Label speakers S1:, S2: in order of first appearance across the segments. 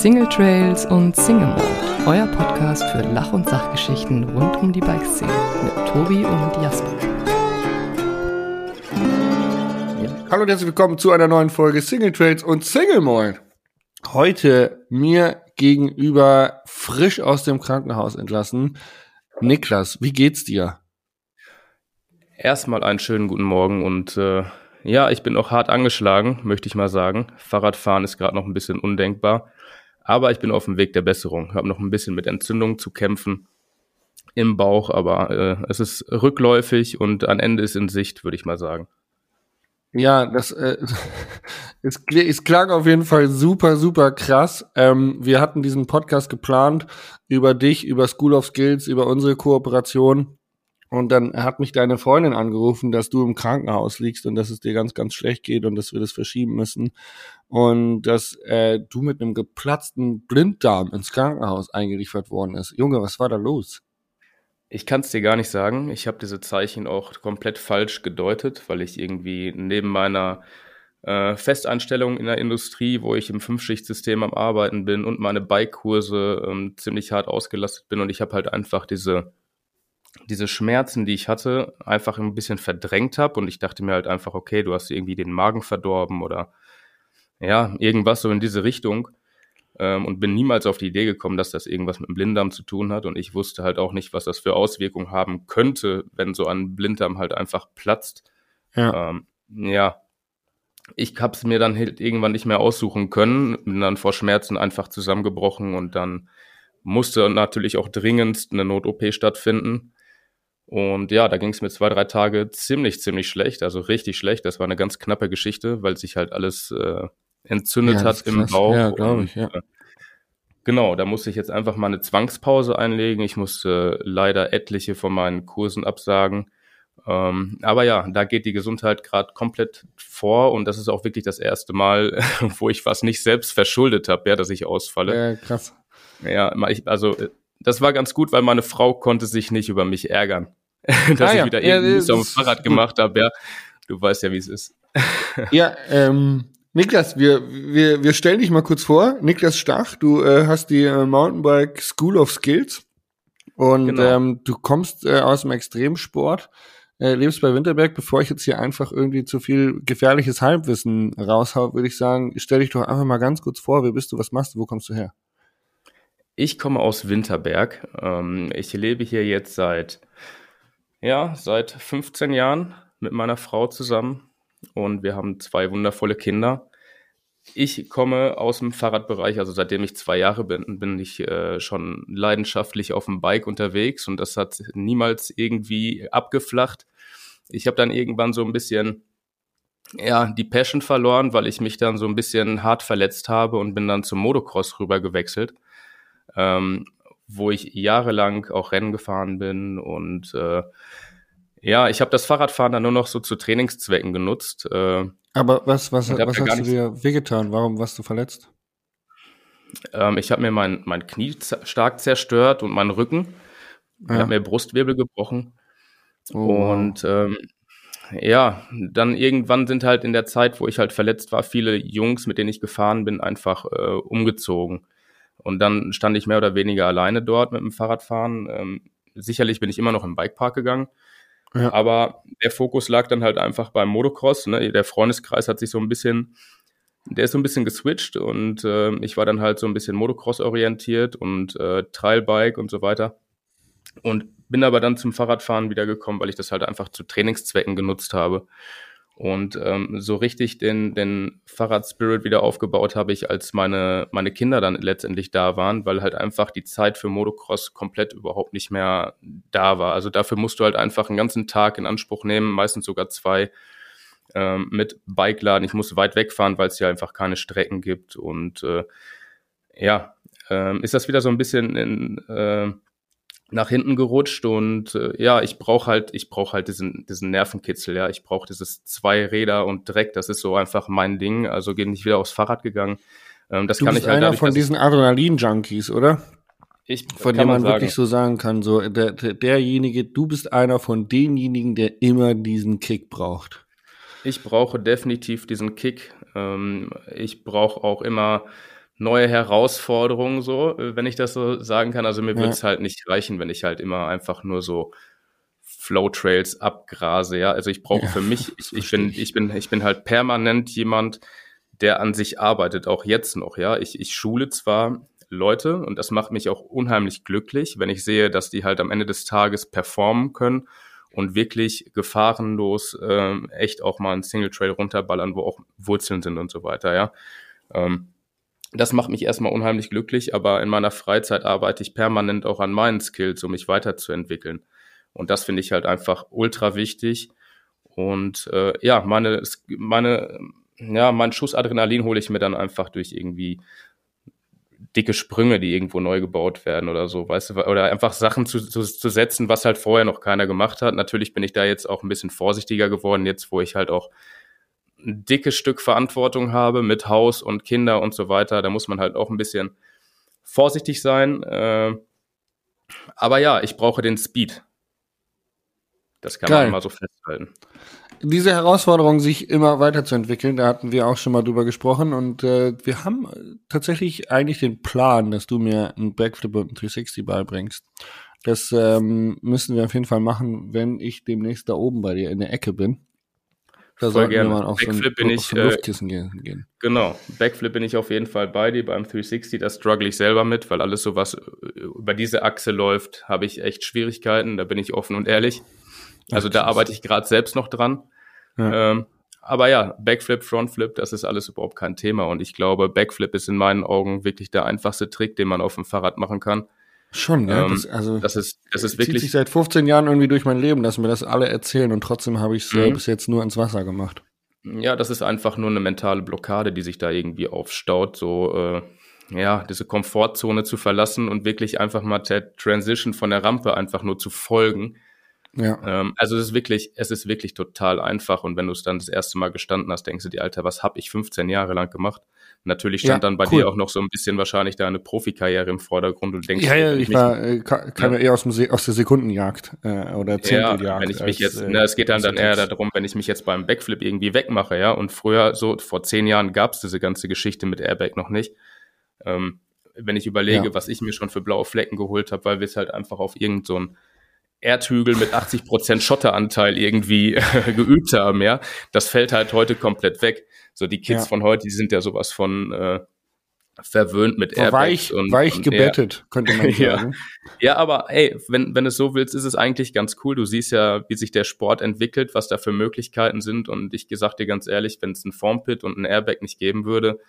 S1: Single Trails und Single Mode, euer Podcast für Lach- und Sachgeschichten rund um die Bikeszene mit Tobi und Jasper.
S2: Hallo und herzlich willkommen zu einer neuen Folge Single Trails und Single Mode. Heute mir gegenüber frisch aus dem Krankenhaus entlassen. Niklas, wie geht's dir?
S3: Erstmal einen schönen guten Morgen und äh, ja, ich bin auch hart angeschlagen, möchte ich mal sagen. Fahrradfahren ist gerade noch ein bisschen undenkbar, aber ich bin auf dem Weg der Besserung. Habe noch ein bisschen mit Entzündungen zu kämpfen im Bauch, aber äh, es ist rückläufig und ein Ende ist in Sicht, würde ich mal sagen.
S2: Ja, das äh, es, es klang auf jeden Fall super, super krass. Ähm, wir hatten diesen Podcast geplant über dich, über School of Skills, über unsere Kooperation. Und dann hat mich deine Freundin angerufen, dass du im Krankenhaus liegst und dass es dir ganz, ganz schlecht geht und dass wir das verschieben müssen. Und dass äh, du mit einem geplatzten Blinddarm ins Krankenhaus eingeliefert worden ist. Junge, was war da los?
S3: Ich kann es dir gar nicht sagen. Ich habe diese Zeichen auch komplett falsch gedeutet, weil ich irgendwie neben meiner äh, Festanstellung in der Industrie, wo ich im Fünfschichtsystem am Arbeiten bin und meine Bike-Kurse ähm, ziemlich hart ausgelastet bin und ich habe halt einfach diese diese Schmerzen, die ich hatte, einfach ein bisschen verdrängt habe und ich dachte mir halt einfach, okay, du hast irgendwie den Magen verdorben oder ja, irgendwas so in diese Richtung ähm, und bin niemals auf die Idee gekommen, dass das irgendwas mit dem Blinddarm zu tun hat und ich wusste halt auch nicht, was das für Auswirkungen haben könnte, wenn so ein Blinddarm halt einfach platzt. Ja, ähm, ja. ich habe es mir dann halt irgendwann nicht mehr aussuchen können, bin dann vor Schmerzen einfach zusammengebrochen und dann musste natürlich auch dringendst eine Not-OP stattfinden. Und ja, da ging es mir zwei, drei Tage ziemlich, ziemlich schlecht, also richtig schlecht. Das war eine ganz knappe Geschichte, weil sich halt alles äh, entzündet ja, hat im Bauch.
S2: Ja, glaube ich, ja.
S3: Äh, genau, da musste ich jetzt einfach mal eine Zwangspause einlegen. Ich musste leider etliche von meinen Kursen absagen. Ähm, aber ja, da geht die Gesundheit gerade komplett vor und das ist auch wirklich das erste Mal, wo ich was nicht selbst verschuldet habe, ja, dass ich ausfalle.
S2: Ja, krass.
S3: Ja, ich, also äh, das war ganz gut, weil meine Frau konnte sich nicht über mich ärgern. dass ah, ich ja. wieder ja, irgendwie so am Fahrrad gemacht habe. Ja, du weißt ja, wie es ist.
S2: ja, ähm, Niklas, wir, wir, wir stellen dich mal kurz vor. Niklas Stach, du äh, hast die äh, Mountainbike School of Skills und genau. ähm, du kommst äh, aus dem Extremsport, äh, lebst bei Winterberg. Bevor ich jetzt hier einfach irgendwie zu viel gefährliches Halbwissen raushau, würde ich sagen, stell dich doch einfach mal ganz kurz vor. Wer bist du? Was machst du? Wo kommst du her?
S3: Ich komme aus Winterberg. Ähm, ich lebe hier jetzt seit ja, seit 15 Jahren mit meiner Frau zusammen und wir haben zwei wundervolle Kinder. Ich komme aus dem Fahrradbereich, also seitdem ich zwei Jahre bin, bin ich äh, schon leidenschaftlich auf dem Bike unterwegs und das hat niemals irgendwie abgeflacht. Ich habe dann irgendwann so ein bisschen ja, die Passion verloren, weil ich mich dann so ein bisschen hart verletzt habe und bin dann zum Motocross rüber gewechselt. Ähm, wo ich jahrelang auch Rennen gefahren bin und äh, ja, ich habe das Fahrradfahren dann nur noch so zu Trainingszwecken genutzt. Äh,
S2: Aber was, was, was hast du dir wehgetan? Warum warst du verletzt?
S3: Ähm, ich habe mir mein, mein Knie stark zerstört und meinen Rücken. Ich habe mir Brustwirbel gebrochen. Oh. Und ähm, ja, dann irgendwann sind halt in der Zeit, wo ich halt verletzt war, viele Jungs, mit denen ich gefahren bin, einfach äh, umgezogen. Und dann stand ich mehr oder weniger alleine dort mit dem Fahrradfahren. Ähm, sicherlich bin ich immer noch im Bikepark gegangen. Ja. Aber der Fokus lag dann halt einfach beim Motocross. Ne? Der Freundeskreis hat sich so ein bisschen, der ist so ein bisschen geswitcht und äh, ich war dann halt so ein bisschen Motocross orientiert und äh, Trailbike und so weiter. Und bin aber dann zum Fahrradfahren wieder gekommen, weil ich das halt einfach zu Trainingszwecken genutzt habe. Und ähm, so richtig den, den Fahrradspirit wieder aufgebaut habe ich, als meine, meine Kinder dann letztendlich da waren, weil halt einfach die Zeit für Motocross komplett überhaupt nicht mehr da war. Also dafür musst du halt einfach einen ganzen Tag in Anspruch nehmen, meistens sogar zwei ähm, mit Bikeladen. Ich muss weit wegfahren, weil es hier einfach keine Strecken gibt. Und äh, ja, ähm, ist das wieder so ein bisschen in, äh, nach hinten gerutscht und äh, ja, ich brauche halt, ich brauche halt diesen, diesen Nervenkitzel, ja, ich brauche dieses zwei Räder und Dreck, das ist so einfach mein Ding. Also bin ich wieder aufs Fahrrad gegangen. Ähm, das
S2: du
S3: kann
S2: bist
S3: ich halt
S2: einer
S3: dadurch,
S2: von diesen Adrenalin-Junkies, oder?
S3: Ich,
S2: von dem man, man wirklich so sagen kann, so der, der, derjenige, du bist einer von denjenigen, der immer diesen Kick braucht.
S3: Ich brauche definitiv diesen Kick. Ähm, ich brauche auch immer neue Herausforderung, so, äh, wenn ich das so sagen kann. Also mir ja. würde es halt nicht reichen, wenn ich halt immer einfach nur so Flow-Trails abgrase, ja. Also ich brauche ja, für mich, ich, ich bin, ich bin, ich bin halt permanent jemand, der an sich arbeitet, auch jetzt noch, ja. Ich, ich schule zwar Leute und das macht mich auch unheimlich glücklich, wenn ich sehe, dass die halt am Ende des Tages performen können und wirklich gefahrenlos ähm, echt auch mal einen Single Trail runterballern, wo auch Wurzeln sind und so weiter, ja. Ähm, das macht mich erstmal unheimlich glücklich, aber in meiner Freizeit arbeite ich permanent auch an meinen Skills, um mich weiterzuentwickeln. Und das finde ich halt einfach ultra wichtig. Und äh, ja, meine, meine, ja, meinen Schuss Adrenalin hole ich mir dann einfach durch irgendwie dicke Sprünge, die irgendwo neu gebaut werden oder so, weißt du, oder einfach Sachen zu, zu, zu setzen, was halt vorher noch keiner gemacht hat. Natürlich bin ich da jetzt auch ein bisschen vorsichtiger geworden, jetzt wo ich halt auch ein dickes Stück Verantwortung habe mit Haus und Kinder und so weiter, da muss man halt auch ein bisschen vorsichtig sein. Äh, aber ja, ich brauche den Speed. Das kann Geil. man mal so festhalten.
S2: Diese Herausforderung, sich immer weiterzuentwickeln, da hatten wir auch schon mal drüber gesprochen und äh, wir haben tatsächlich eigentlich den Plan, dass du mir einen Backflip und einen 360 beibringst. Das ähm, müssen wir auf jeden Fall machen, wenn ich demnächst da oben bei dir in der Ecke bin.
S3: Da Voll gerne. Wir auf Backflip so ein, bin ich, äh, Luftkissen gehen. Genau, Backflip bin ich auf jeden Fall bei dir. Beim 360, da struggle ich selber mit, weil alles so was äh, über diese Achse läuft, habe ich echt Schwierigkeiten. Da bin ich offen und ehrlich. Also da arbeite ich gerade selbst noch dran. Ja. Ähm, aber ja, Backflip, Frontflip, das ist alles überhaupt kein Thema. Und ich glaube, Backflip ist in meinen Augen wirklich der einfachste Trick, den man auf dem Fahrrad machen kann.
S2: Schon, ja. Ähm, das, also, das ist, das ist wirklich. Zieht sich seit 15 Jahren irgendwie durch mein Leben, dass mir das alle erzählen und trotzdem habe ich es mhm. bis jetzt nur ins Wasser gemacht.
S3: Ja, das ist einfach nur eine mentale Blockade, die sich da irgendwie aufstaut, so, äh, ja, diese Komfortzone zu verlassen und wirklich einfach mal der Transition von der Rampe einfach nur zu folgen. Ja. Ähm, also es ist wirklich, es ist wirklich total einfach und wenn du es dann das erste Mal gestanden hast, denkst du dir, Alter, was habe ich 15 Jahre lang gemacht? Natürlich stand ja, dann bei cool. dir auch noch so ein bisschen wahrscheinlich deine Profikarriere im Vordergrund und denkst,
S2: ja, ja, ich war, äh, kam ja eher aus, dem aus der Sekundenjagd äh, oder
S3: Zehnteljagd. Ja, wenn ich mich als, jetzt, ne, es geht dann, dann eher darum, wenn ich mich jetzt beim Backflip irgendwie wegmache, ja, und früher, so vor zehn Jahren gab es diese ganze Geschichte mit Airbag noch nicht. Ähm, wenn ich überlege, ja. was ich mir schon für blaue Flecken geholt habe, weil wir es halt einfach auf irgendein so Erdhügel mit 80 Prozent Schotteranteil irgendwie geübt haben, ja, das fällt halt heute komplett weg. So die Kids ja. von heute, die sind ja sowas von äh, verwöhnt mit
S2: Airbags weich, und weich und, gebettet, ja. könnte man
S3: sagen. ja. ja, aber ey, wenn wenn es so willst, ist es eigentlich ganz cool. Du siehst ja, wie sich der Sport entwickelt, was da für Möglichkeiten sind und ich gesagt dir ganz ehrlich, wenn es ein Formpit und ein Airbag nicht geben würde,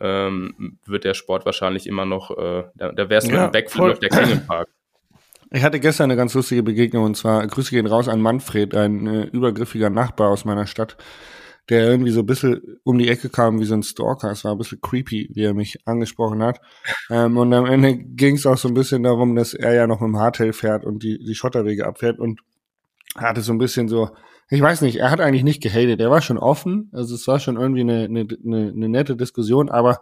S3: ähm, wird der Sport wahrscheinlich immer noch, äh, da, da wär's ja, ein Backflip auf der Canyon Park.
S2: Ich hatte gestern eine ganz lustige Begegnung und zwar Grüße gehen raus an Manfred, ein äh, übergriffiger Nachbar aus meiner Stadt, der irgendwie so ein bisschen um die Ecke kam wie so ein Stalker. Es war ein bisschen creepy, wie er mich angesprochen hat. Ähm, und am Ende ging es auch so ein bisschen darum, dass er ja noch mit dem Hardtail fährt und die, die Schotterwege abfährt und hatte so ein bisschen so, ich weiß nicht, er hat eigentlich nicht gehatet, er war schon offen, also es war schon irgendwie eine, eine, eine, eine nette Diskussion, aber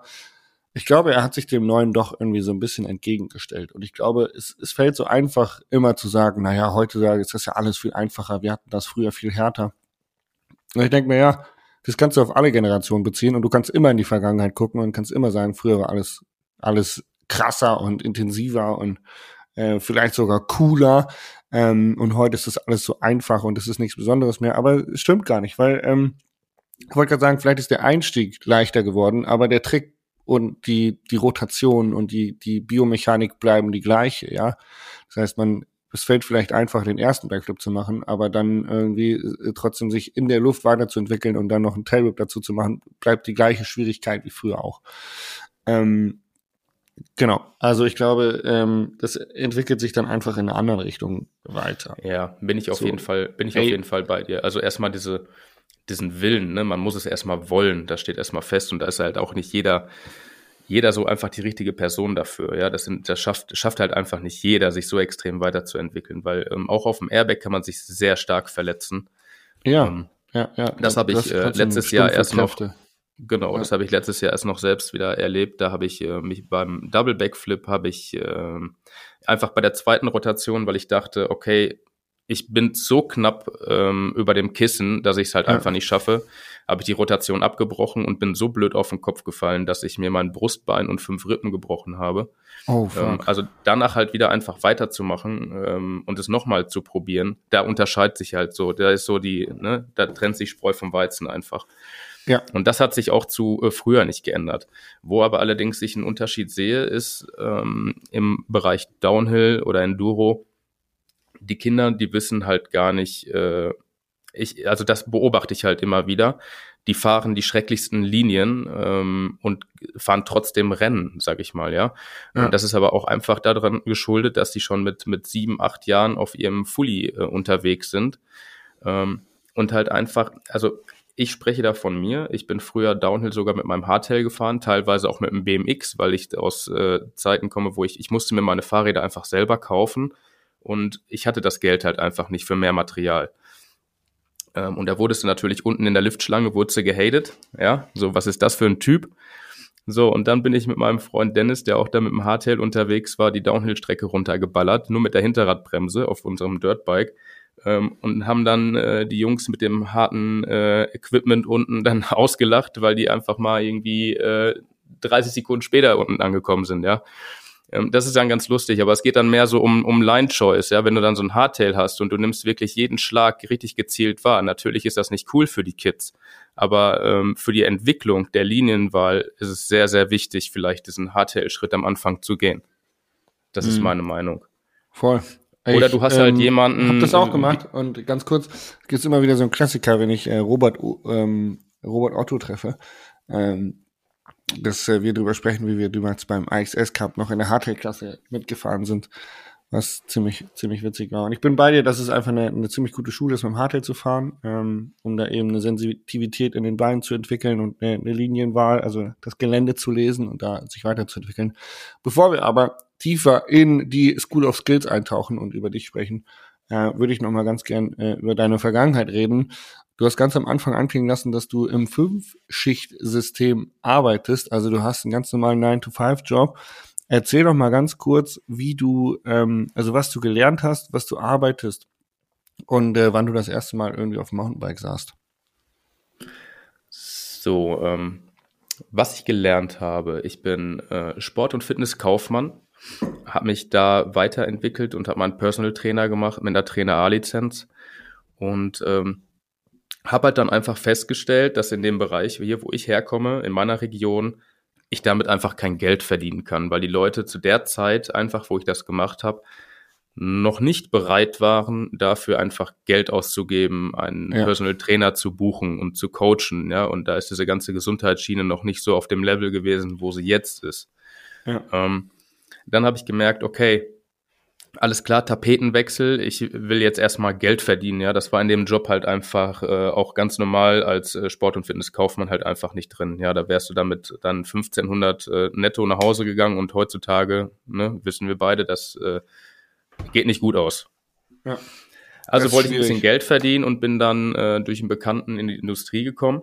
S2: ich glaube, er hat sich dem Neuen doch irgendwie so ein bisschen entgegengestellt. Und ich glaube, es, es fällt so einfach, immer zu sagen, naja, heutzutage ist das ja alles viel einfacher, wir hatten das früher viel härter. Und ich denke mir, ja, das kannst du auf alle Generationen beziehen und du kannst immer in die Vergangenheit gucken und kannst immer sagen, früher war alles, alles krasser und intensiver und äh, vielleicht sogar cooler. Ähm, und heute ist das alles so einfach und es ist nichts Besonderes mehr. Aber es stimmt gar nicht, weil ähm, ich wollte gerade sagen, vielleicht ist der Einstieg leichter geworden, aber der Trick und die, die Rotation und die, die Biomechanik bleiben die gleiche, ja. Das heißt, man, es fällt vielleicht einfach, den ersten Backflip zu machen, aber dann irgendwie äh, trotzdem sich in der Luft weiterzuentwickeln und dann noch einen Tailwhip dazu zu machen, bleibt die gleiche Schwierigkeit wie früher auch. Ähm, Genau. Also ich glaube, ähm, das entwickelt sich dann einfach in eine andere Richtung weiter.
S3: Ja, bin ich auf so. jeden Fall, bin ich Ey. auf jeden Fall bei dir. Also erstmal diese, diesen Willen, ne? Man muss es erstmal wollen, das steht erstmal fest und da ist halt auch nicht jeder, jeder so einfach die richtige Person dafür. Ja, das, sind, das schafft, schafft halt einfach nicht jeder, sich so extrem weiterzuentwickeln, weil ähm, auch auf dem Airbag kann man sich sehr stark verletzen.
S2: Ja, ähm, ja, ja.
S3: Das habe ich äh, letztes Jahr erst noch. Genau, ja. das habe ich letztes Jahr erst noch selbst wieder erlebt. Da habe ich äh, mich beim Double Backflip habe ich äh, einfach bei der zweiten Rotation, weil ich dachte, okay, ich bin so knapp ähm, über dem Kissen, dass ich es halt ja. einfach nicht schaffe, habe ich die Rotation abgebrochen und bin so blöd auf den Kopf gefallen, dass ich mir mein Brustbein und fünf Rippen gebrochen habe. Oh, fuck. Ähm, also danach halt wieder einfach weiterzumachen ähm, und es nochmal zu probieren, da unterscheidet sich halt so. Da ist so die, ne, da trennt sich Spreu vom Weizen einfach. Ja. Und das hat sich auch zu äh, früher nicht geändert. Wo aber allerdings ich einen Unterschied sehe, ist ähm, im Bereich Downhill oder Enduro, die Kinder, die wissen halt gar nicht, äh, ich, also das beobachte ich halt immer wieder. Die fahren die schrecklichsten Linien ähm, und fahren trotzdem Rennen, sag ich mal, ja? ja. Das ist aber auch einfach daran geschuldet, dass die schon mit mit sieben, acht Jahren auf ihrem Fully äh, unterwegs sind ähm, und halt einfach, also ich spreche da von mir. Ich bin früher Downhill sogar mit meinem Hardtail gefahren, teilweise auch mit dem BMX, weil ich aus äh, Zeiten komme, wo ich, ich musste mir meine Fahrräder einfach selber kaufen und ich hatte das Geld halt einfach nicht für mehr Material. Ähm, und da wurdest du natürlich unten in der Liftschlange, wurdest gehatet. Ja, so, was ist das für ein Typ? So, und dann bin ich mit meinem Freund Dennis, der auch da mit dem Hardtail unterwegs war, die Downhill-Strecke runtergeballert, nur mit der Hinterradbremse auf unserem Dirtbike. Ähm, und haben dann äh, die Jungs mit dem harten äh, Equipment unten dann ausgelacht, weil die einfach mal irgendwie äh, 30 Sekunden später unten angekommen sind, ja. Ähm, das ist dann ganz lustig, aber es geht dann mehr so um, um Line-Choice, ja, wenn du dann so ein Hardtail hast und du nimmst wirklich jeden Schlag richtig gezielt wahr. Natürlich ist das nicht cool für die Kids, aber ähm, für die Entwicklung der Linienwahl ist es sehr, sehr wichtig, vielleicht diesen Hardtail-Schritt am Anfang zu gehen. Das mhm. ist meine Meinung.
S2: Voll.
S3: Oder ich, du hast halt ähm, jemanden. Ich
S2: hab das auch gemacht und ganz kurz gibt's immer wieder so einen Klassiker, wenn ich äh, Robert ähm, Robert Otto treffe. Ähm, dass äh, wir drüber sprechen, wie wir damals beim IXS Cup noch in der Hardtail-Klasse mitgefahren sind, was ziemlich, ziemlich witzig war. Und ich bin bei dir, dass es einfach eine, eine ziemlich gute Schule ist, mit dem Hardtail zu fahren, ähm, um da eben eine Sensitivität in den Beinen zu entwickeln und eine, eine Linienwahl, also das Gelände zu lesen und da sich weiterzuentwickeln. Bevor wir aber tiefer in die School of Skills eintauchen und über dich sprechen, äh, würde ich noch mal ganz gern äh, über deine Vergangenheit reden Du hast ganz am Anfang anklingen lassen, dass du im Fünf-Schicht-System arbeitest. Also du hast einen ganz normalen 9-to-5-Job. Erzähl doch mal ganz kurz, wie du, ähm, also was du gelernt hast, was du arbeitest und äh, wann du das erste Mal irgendwie auf dem Mountainbike saßt.
S3: So, ähm, was ich gelernt habe, ich bin äh, Sport- und Fitnesskaufmann, habe mich da weiterentwickelt und habe meinen Personal Trainer gemacht mit der Trainer A-Lizenz und ähm, habe halt dann einfach festgestellt, dass in dem Bereich hier, wo ich herkomme, in meiner Region, ich damit einfach kein Geld verdienen kann, weil die Leute zu der Zeit einfach, wo ich das gemacht habe, noch nicht bereit waren, dafür einfach Geld auszugeben, einen ja. Personal Trainer zu buchen und zu coachen, ja. Und da ist diese ganze Gesundheitsschiene noch nicht so auf dem Level gewesen, wo sie jetzt ist. Ja. Ähm, dann habe ich gemerkt, okay, alles klar, Tapetenwechsel. Ich will jetzt erstmal Geld verdienen. Ja, das war in dem Job halt einfach äh, auch ganz normal als äh, Sport- und Fitnesskaufmann halt einfach nicht drin. Ja, da wärst du damit dann 1500 äh, netto nach Hause gegangen und heutzutage, ne, wissen wir beide, das äh, geht nicht gut aus. Ja. Also wollte ich ein bisschen Geld verdienen und bin dann äh, durch einen Bekannten in die Industrie gekommen.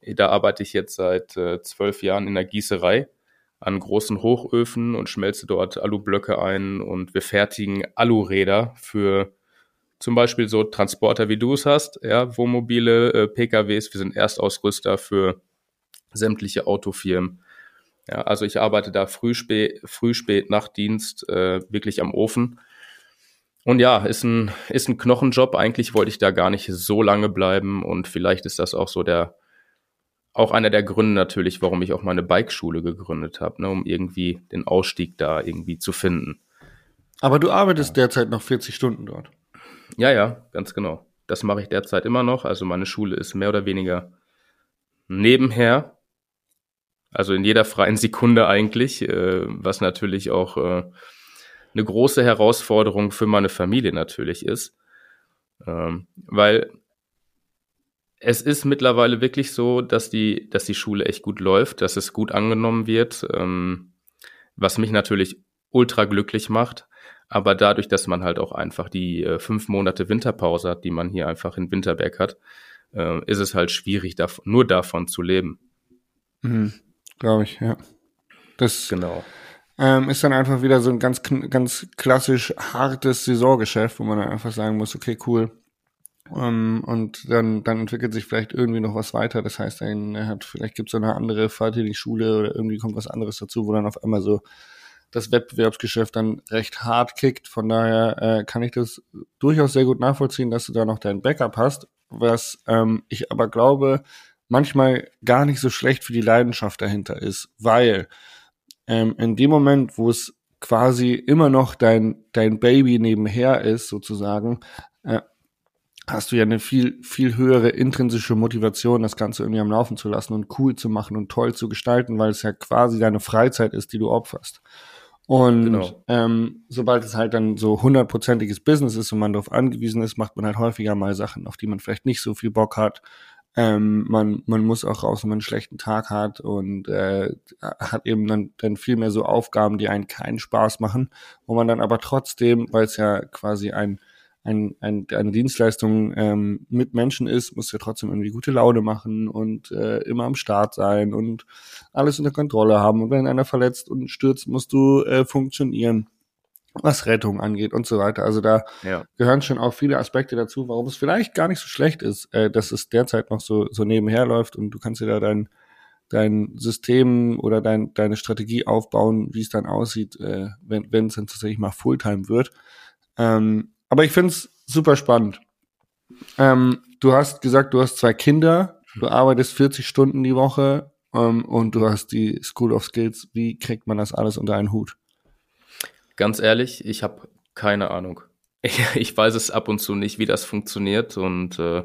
S3: Da arbeite ich jetzt seit äh, zwölf Jahren in der Gießerei an großen Hochöfen und schmelze dort Alublöcke ein und wir fertigen Aluräder für zum Beispiel so Transporter, wie du es hast, ja, Wohnmobile, äh, PKWs. Wir sind Erstausrüster für sämtliche Autofirmen. Ja, also ich arbeite da früh, spät, früh, spät, Nachtdienst, äh, wirklich am Ofen. Und ja, ist ein, ist ein Knochenjob. Eigentlich wollte ich da gar nicht so lange bleiben und vielleicht ist das auch so der, auch einer der Gründe natürlich, warum ich auch meine Bikeschule gegründet habe, ne, um irgendwie den Ausstieg da irgendwie zu finden.
S2: Aber du arbeitest ja. derzeit noch 40 Stunden dort.
S3: Ja, ja, ganz genau. Das mache ich derzeit immer noch. Also meine Schule ist mehr oder weniger nebenher. Also in jeder freien Sekunde eigentlich, äh, was natürlich auch äh, eine große Herausforderung für meine Familie natürlich ist. Ähm, weil es ist mittlerweile wirklich so, dass die, dass die Schule echt gut läuft, dass es gut angenommen wird, ähm, was mich natürlich ultra glücklich macht. Aber dadurch, dass man halt auch einfach die äh, fünf Monate Winterpause hat, die man hier einfach in Winterberg hat, äh, ist es halt schwierig, dav nur davon zu leben.
S2: Mhm, Glaube ich, ja.
S3: Das genau.
S2: ähm, ist dann einfach wieder so ein ganz, ganz klassisch hartes Saisongeschäft, wo man dann einfach sagen muss, okay, cool. Ähm, und dann, dann entwickelt sich vielleicht irgendwie noch was weiter. Das heißt, er hat, vielleicht gibt es eine andere Fahrtätigschule oder irgendwie kommt was anderes dazu, wo dann auf einmal so das Wettbewerbsgeschäft dann recht hart kickt. Von daher äh, kann ich das durchaus sehr gut nachvollziehen, dass du da noch dein Backup hast. Was ähm, ich aber glaube, manchmal gar nicht so schlecht für die Leidenschaft dahinter ist, weil ähm, in dem Moment, wo es quasi immer noch dein, dein Baby nebenher ist, sozusagen, äh, hast du ja eine viel, viel höhere intrinsische Motivation, das Ganze irgendwie am Laufen zu lassen und cool zu machen und toll zu gestalten, weil es ja quasi deine Freizeit ist, die du opferst. Und genau. ähm, sobald es halt dann so hundertprozentiges Business ist und man darauf angewiesen ist, macht man halt häufiger mal Sachen, auf die man vielleicht nicht so viel Bock hat. Ähm, man, man muss auch raus, wenn man einen schlechten Tag hat und äh, hat eben dann, dann viel mehr so Aufgaben, die einen keinen Spaß machen, wo man dann aber trotzdem, weil es ja quasi ein ein, ein, eine Dienstleistung ähm, mit Menschen ist, musst du ja trotzdem irgendwie gute Laune machen und äh, immer am Start sein und alles unter Kontrolle haben. Und wenn einer verletzt und stürzt, musst du äh, funktionieren, was Rettung angeht und so weiter. Also da ja. gehören schon auch viele Aspekte dazu, warum es vielleicht gar nicht so schlecht ist, äh, dass es derzeit noch so, so nebenher läuft und du kannst dir da dein dein System oder dein, deine Strategie aufbauen, wie es dann aussieht, äh, wenn wenn es dann tatsächlich mal Fulltime wird. Ähm, aber ich finde es super spannend. Ähm, du hast gesagt, du hast zwei Kinder, du arbeitest 40 Stunden die Woche ähm, und du hast die School of Skills. Wie kriegt man das alles unter einen Hut?
S3: Ganz ehrlich, ich habe keine Ahnung. Ich, ich, weiß es ab und zu nicht, wie das funktioniert und äh,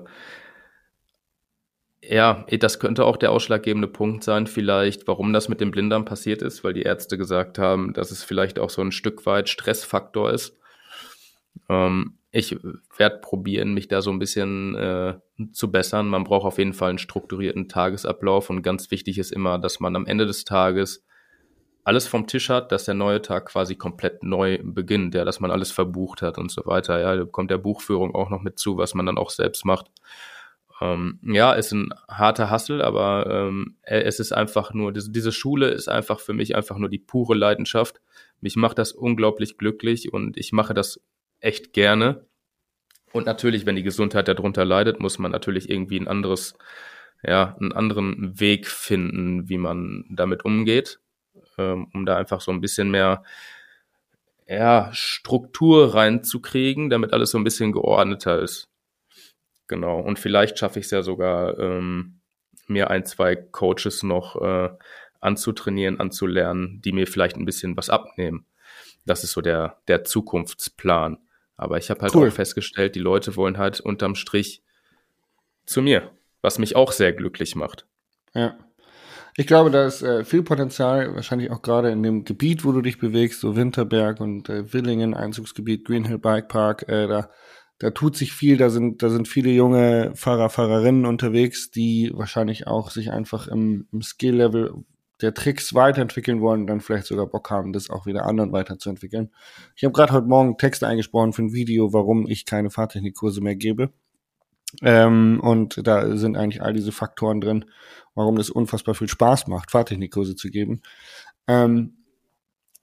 S3: ja, das könnte auch der ausschlaggebende Punkt sein, vielleicht, warum das mit dem Blinddarm passiert ist, weil die Ärzte gesagt haben, dass es vielleicht auch so ein Stück weit Stressfaktor ist. Ähm, ich werde probieren, mich da so ein bisschen äh, zu bessern. Man braucht auf jeden Fall einen strukturierten Tagesablauf und ganz wichtig ist immer, dass man am Ende des Tages alles vom Tisch hat, dass der neue Tag quasi komplett neu beginnt, ja, dass man alles verbucht hat und so weiter. Ja, da kommt der Buchführung auch noch mit zu, was man dann auch selbst macht. Ähm, ja, ist ein harter Hassel, aber ähm, es ist einfach nur, diese, diese Schule ist einfach für mich einfach nur die pure Leidenschaft. Mich macht das unglaublich glücklich und ich mache das echt gerne. Und natürlich, wenn die Gesundheit darunter leidet, muss man natürlich irgendwie ein anderes, ja, einen anderen Weg finden, wie man damit umgeht, ähm, um da einfach so ein bisschen mehr, ja, Struktur reinzukriegen, damit alles so ein bisschen geordneter ist. Genau. Und vielleicht schaffe ich es ja sogar, ähm, mir ein, zwei Coaches noch äh, anzutrainieren, anzulernen, die mir vielleicht ein bisschen was abnehmen. Das ist so der, der Zukunftsplan. Aber ich habe halt cool. auch festgestellt, die Leute wollen halt unterm Strich zu mir, was mich auch sehr glücklich macht.
S2: Ja. Ich glaube, da ist äh, viel Potenzial, wahrscheinlich auch gerade in dem Gebiet, wo du dich bewegst, so Winterberg und äh, Willingen, Einzugsgebiet, Green Hill Bike Park, äh, da, da tut sich viel, da sind, da sind viele junge Fahrer, Fahrerinnen unterwegs, die wahrscheinlich auch sich einfach im, im Skill-Level der Tricks weiterentwickeln wollen, dann vielleicht sogar Bock haben, das auch wieder anderen weiterzuentwickeln. Ich habe gerade heute Morgen Texte eingesprochen für ein Video, warum ich keine Fahrtechnikkurse mehr gebe. Ähm, und da sind eigentlich all diese Faktoren drin, warum das unfassbar viel Spaß macht, Fahrtechnikkurse zu geben. Ähm,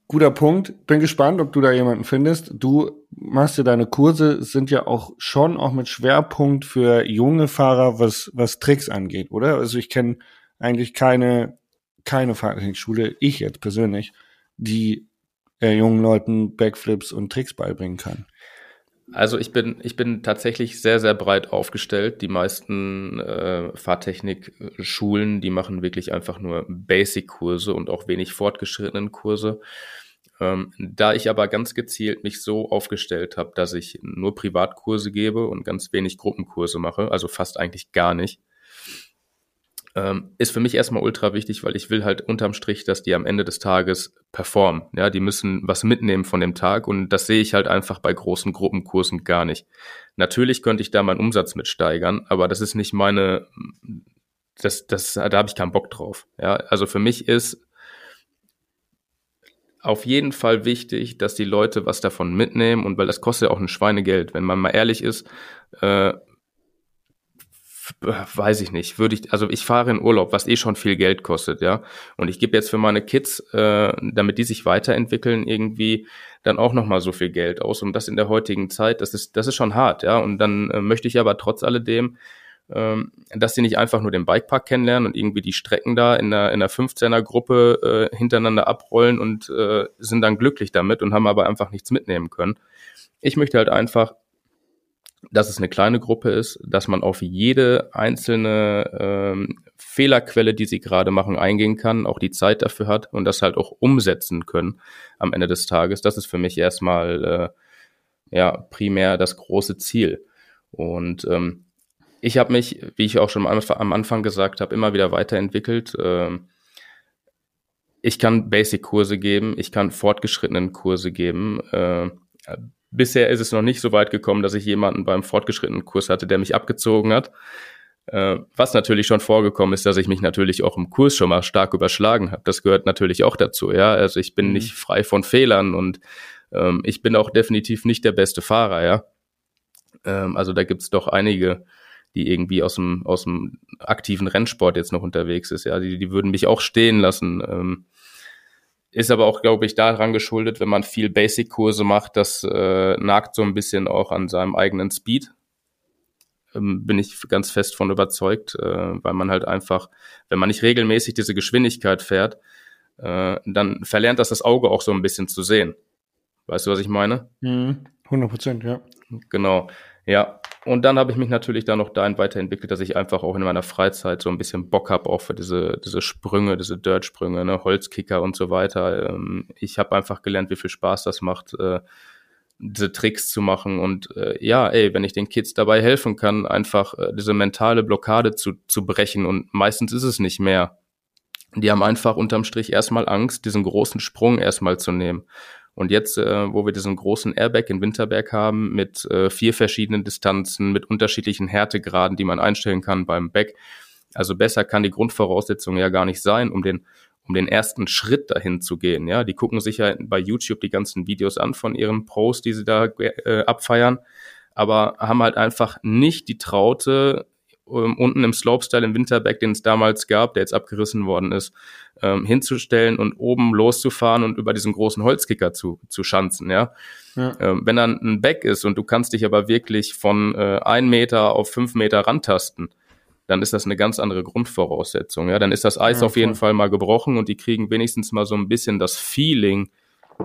S2: guter Punkt. Bin gespannt, ob du da jemanden findest. Du machst ja deine Kurse, sind ja auch schon auch mit Schwerpunkt für junge Fahrer, was, was Tricks angeht, oder? Also ich kenne eigentlich keine keine Fahrtechnikschule, ich jetzt persönlich, die äh, jungen Leuten Backflips und Tricks beibringen kann.
S3: Also ich bin, ich bin tatsächlich sehr, sehr breit aufgestellt. Die meisten äh, Fahrtechnik-Schulen, die machen wirklich einfach nur Basic-Kurse und auch wenig fortgeschrittenen Kurse. Ähm, da ich aber ganz gezielt mich so aufgestellt habe, dass ich nur Privatkurse gebe und ganz wenig Gruppenkurse mache, also fast eigentlich gar nicht, ähm, ist für mich erstmal ultra wichtig, weil ich will halt unterm Strich, dass die am Ende des Tages performen. Ja, die müssen was mitnehmen von dem Tag und das sehe ich halt einfach bei großen Gruppenkursen gar nicht. Natürlich könnte ich da meinen Umsatz mit steigern, aber das ist nicht meine, das, das, da habe ich keinen Bock drauf. Ja, also für mich ist auf jeden Fall wichtig, dass die Leute was davon mitnehmen und weil das kostet ja auch ein Schweinegeld. Wenn man mal ehrlich ist, äh, weiß ich nicht, würde ich, also ich fahre in Urlaub, was eh schon viel Geld kostet, ja. Und ich gebe jetzt für meine Kids, äh, damit die sich weiterentwickeln, irgendwie dann auch nochmal so viel Geld aus. Und das in der heutigen Zeit, das ist, das ist schon hart, ja. Und dann äh, möchte ich aber trotz alledem, ähm, dass sie nicht einfach nur den Bikepark kennenlernen und irgendwie die Strecken da in der, in der 15er Gruppe äh, hintereinander abrollen und äh, sind dann glücklich damit und haben aber einfach nichts mitnehmen können. Ich möchte halt einfach dass es eine kleine Gruppe ist, dass man auf jede einzelne ähm, Fehlerquelle, die sie gerade machen, eingehen kann, auch die Zeit dafür hat und das halt auch umsetzen können am Ende des Tages. Das ist für mich erstmal äh, ja primär das große Ziel. Und ähm, ich habe mich, wie ich auch schon am Anfang gesagt habe, immer wieder weiterentwickelt. Ähm, ich kann Basic-Kurse geben, ich kann fortgeschrittenen Kurse geben. Äh, Bisher ist es noch nicht so weit gekommen, dass ich jemanden beim fortgeschrittenen Kurs hatte, der mich abgezogen hat. Äh, was natürlich schon vorgekommen ist, dass ich mich natürlich auch im Kurs schon mal stark überschlagen habe. Das gehört natürlich auch dazu, ja. Also ich bin mhm. nicht frei von Fehlern und ähm, ich bin auch definitiv nicht der beste Fahrer, ja. Ähm, also da gibt's doch einige, die irgendwie aus dem, aus dem aktiven Rennsport jetzt noch unterwegs ist, ja. Die, die würden mich auch stehen lassen. Ähm, ist aber auch, glaube ich, daran geschuldet, wenn man viel Basic-Kurse macht, das äh, nagt so ein bisschen auch an seinem eigenen Speed. Ähm, bin ich ganz fest von überzeugt, äh, weil man halt einfach, wenn man nicht regelmäßig diese Geschwindigkeit fährt, äh, dann verlernt das das Auge auch so ein bisschen zu sehen. Weißt du, was ich meine?
S2: 100 mhm. Prozent, ja.
S3: Genau. Ja, und dann habe ich mich natürlich dann noch dahin weiterentwickelt, dass ich einfach auch in meiner Freizeit so ein bisschen Bock habe, auch für diese, diese Sprünge, diese Dirt-Sprünge, ne, Holzkicker und so weiter. Ähm, ich habe einfach gelernt, wie viel Spaß das macht, äh, diese Tricks zu machen. Und äh, ja, ey, wenn ich den Kids dabei helfen kann, einfach äh, diese mentale Blockade zu, zu brechen, und meistens ist es nicht mehr. Die haben einfach unterm Strich erstmal Angst, diesen großen Sprung erstmal zu nehmen. Und jetzt, äh, wo wir diesen großen Airbag in Winterberg haben, mit äh, vier verschiedenen Distanzen, mit unterschiedlichen Härtegraden, die man einstellen kann beim Back, also besser kann die Grundvoraussetzung ja gar nicht sein, um den um den ersten Schritt dahin zu gehen. Ja, die gucken sich ja bei YouTube die ganzen Videos an von ihren Pros, die sie da äh, abfeiern, aber haben halt einfach nicht die Traute, ähm, unten im Slopestyle im Winterberg, den es damals gab, der jetzt abgerissen worden ist, ähm, hinzustellen und oben loszufahren und über diesen großen Holzkicker zu, zu schanzen, ja. ja. Ähm, wenn dann ein Back ist und du kannst dich aber wirklich von äh, ein Meter auf fünf Meter rantasten, dann ist das eine ganz andere Grundvoraussetzung, ja. Dann ist das Eis ja, auf jeden Fall mal gebrochen und die kriegen wenigstens mal so ein bisschen das Feeling,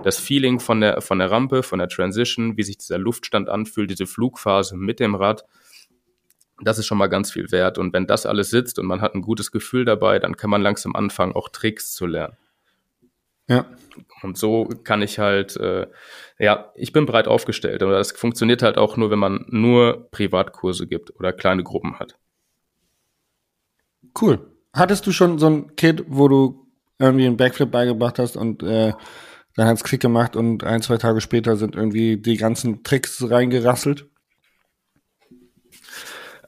S3: das Feeling von der, von der Rampe, von der Transition, wie sich dieser Luftstand anfühlt, diese Flugphase mit dem Rad das ist schon mal ganz viel wert. Und wenn das alles sitzt und man hat ein gutes Gefühl dabei, dann kann man langsam anfangen, auch Tricks zu lernen. Ja. Und so kann ich halt, äh, ja, ich bin breit aufgestellt. Aber das funktioniert halt auch nur, wenn man nur Privatkurse gibt oder kleine Gruppen hat.
S2: Cool. Hattest du schon so ein Kit, wo du irgendwie einen Backflip beigebracht hast und äh, dann hat's Klick gemacht und ein, zwei Tage später sind irgendwie die ganzen Tricks reingerasselt?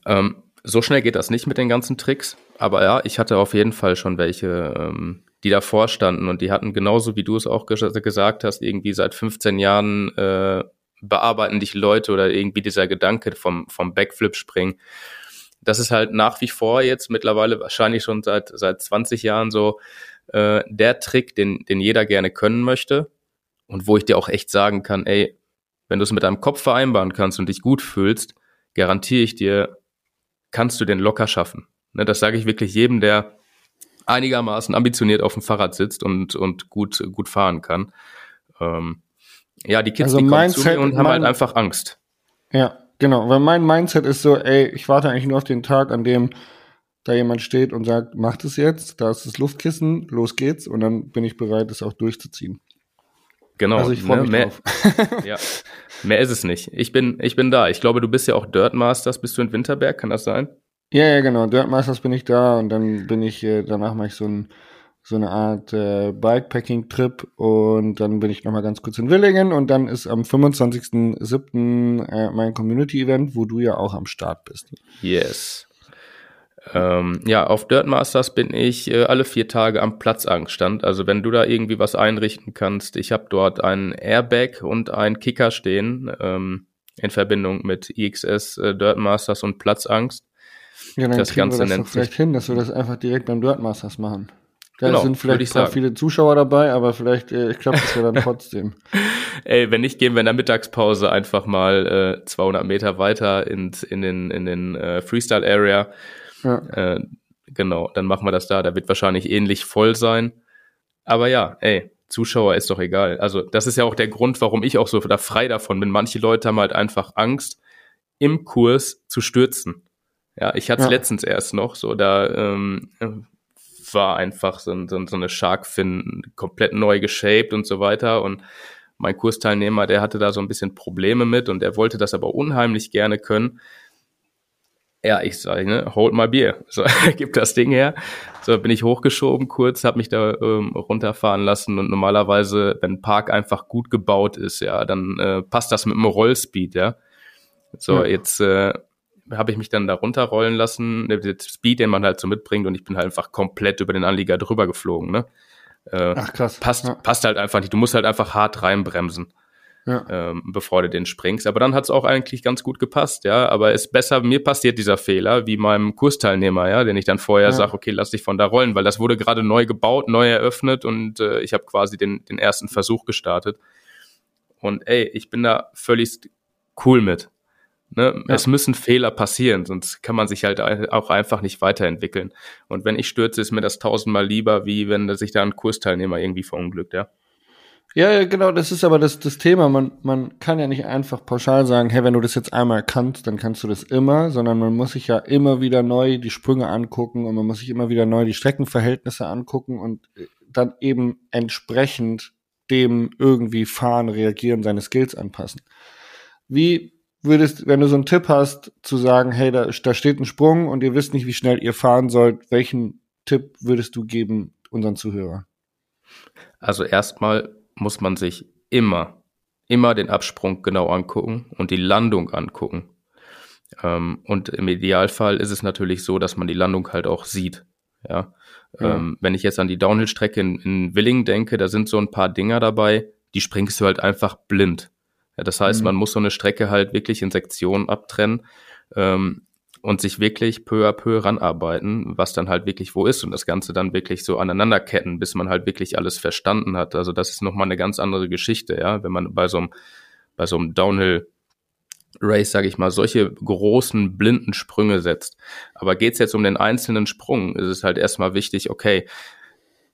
S3: Ähm, so schnell geht das nicht mit den ganzen Tricks, aber ja, ich hatte auf jeden Fall schon welche, ähm, die davor standen und die hatten genauso wie du es auch ges gesagt hast, irgendwie seit 15 Jahren äh, bearbeiten dich Leute oder irgendwie dieser Gedanke vom, vom Backflip springen. Das ist halt nach wie vor jetzt mittlerweile wahrscheinlich schon seit, seit 20 Jahren so äh, der Trick, den, den jeder gerne können möchte und wo ich dir auch echt sagen kann, ey, wenn du es mit deinem Kopf vereinbaren kannst und dich gut fühlst, garantiere ich dir, kannst du den locker schaffen. Ne, das sage ich wirklich jedem, der einigermaßen ambitioniert auf dem Fahrrad sitzt und, und gut, gut fahren kann. Ähm, ja, die Kids, also die kommen zu mir und haben halt einfach Angst.
S2: Ja, genau, weil mein Mindset ist so, ey, ich warte eigentlich nur auf den Tag, an dem da jemand steht und sagt, macht es jetzt, da ist das Luftkissen, los geht's und dann bin ich bereit, es auch durchzuziehen.
S3: Genau. Also ich freue ne, mich mehr, drauf. ja, mehr ist es nicht. Ich bin, ich bin da. Ich glaube, du bist ja auch Dirt Masters. Bist du in Winterberg? Kann das sein?
S2: Ja, ja, genau. Dirt Masters bin ich da und dann bin ich, äh, danach mache ich so ein so eine Art äh, Bikepacking-Trip und dann bin ich nochmal ganz kurz in Willingen und dann ist am 25.07. Äh, mein Community-Event, wo du ja auch am Start bist.
S3: Yes. Ähm, ja, auf Dirt Masters bin ich äh, alle vier Tage am Platzangstand. Also wenn du da irgendwie was einrichten kannst, ich habe dort ein Airbag und ein Kicker stehen ähm, in Verbindung mit IXS äh, Dirt Masters und Platzangst.
S2: Ja, dann das Ganze wir das nennt vielleicht hin, dass wir das einfach direkt beim Dirtmasters machen. Da genau, sind vielleicht ein viele Zuschauer dabei, aber vielleicht äh, klappt es ja dann trotzdem.
S3: Ey, wenn nicht, gehen wir in der Mittagspause einfach mal äh, 200 Meter weiter in, in den, in den äh, Freestyle Area. Ja. Äh, genau, dann machen wir das da. Da wird wahrscheinlich ähnlich voll sein. Aber ja, ey, Zuschauer ist doch egal. Also das ist ja auch der Grund, warum ich auch so da frei davon bin. Manche Leute haben halt einfach Angst, im Kurs zu stürzen. Ja, ich hatte es ja. letztens erst noch, so da ähm, war einfach so, so, so eine Sharkfin komplett neu geshaped und so weiter und mein Kursteilnehmer, der hatte da so ein bisschen Probleme mit und der wollte das aber unheimlich gerne können. Ja, ich sage, ne, hold my beer. So, gib das Ding her. So, bin ich hochgeschoben kurz, habe mich da ähm, runterfahren lassen und normalerweise, wenn ein Park einfach gut gebaut ist, ja, dann äh, passt das mit dem Rollspeed, ja. So, ja. jetzt äh, habe ich mich dann da runterrollen lassen, der Speed, den man halt so mitbringt und ich bin halt einfach komplett über den Anlieger drüber geflogen, ne. Äh, Ach krass. Passt, ja. passt halt einfach nicht. Du musst halt einfach hart reinbremsen ja. ähm, bevor du den springst. Aber dann hat es auch eigentlich ganz gut gepasst, ja. Aber es ist besser, mir passiert dieser Fehler, wie meinem Kursteilnehmer, ja, den ich dann vorher ja. sage, okay, lass dich von da rollen, weil das wurde gerade neu gebaut, neu eröffnet und äh, ich habe quasi den, den ersten Versuch gestartet. Und ey, ich bin da völlig cool mit. Ne? Ja. Es müssen Fehler passieren, sonst kann man sich halt auch einfach nicht weiterentwickeln. Und wenn ich stürze, ist mir das tausendmal lieber, wie wenn sich da ein Kursteilnehmer irgendwie verunglückt, ja.
S2: Ja, ja, genau, das ist aber das, das Thema. Man, man kann ja nicht einfach pauschal sagen, hey, wenn du das jetzt einmal kannst, dann kannst du das immer, sondern man muss sich ja immer wieder neu die Sprünge angucken und man muss sich immer wieder neu die Streckenverhältnisse angucken und äh, dann eben entsprechend dem irgendwie fahren, reagieren, seine Skills anpassen. Wie würdest, wenn du so einen Tipp hast, zu sagen, hey, da, da steht ein Sprung und ihr wisst nicht, wie schnell ihr fahren sollt, welchen Tipp würdest du geben unseren Zuhörern?
S3: Also erstmal muss man sich immer, immer den Absprung genau angucken und die Landung angucken. Ähm, und im Idealfall ist es natürlich so, dass man die Landung halt auch sieht. Ja. ja. Ähm, wenn ich jetzt an die Downhill-Strecke in, in Willingen denke, da sind so ein paar Dinger dabei, die springst du halt einfach blind. Ja, das heißt, mhm. man muss so eine Strecke halt wirklich in Sektionen abtrennen. Ähm, und sich wirklich peu à peu ranarbeiten, was dann halt wirklich wo ist und das Ganze dann wirklich so aneinanderketten, bis man halt wirklich alles verstanden hat. Also das ist nochmal eine ganz andere Geschichte, ja, wenn man bei so einem, bei so einem Downhill Race, sage ich mal, solche großen blinden Sprünge setzt. Aber geht's jetzt um den einzelnen Sprung, ist es halt erstmal wichtig, okay,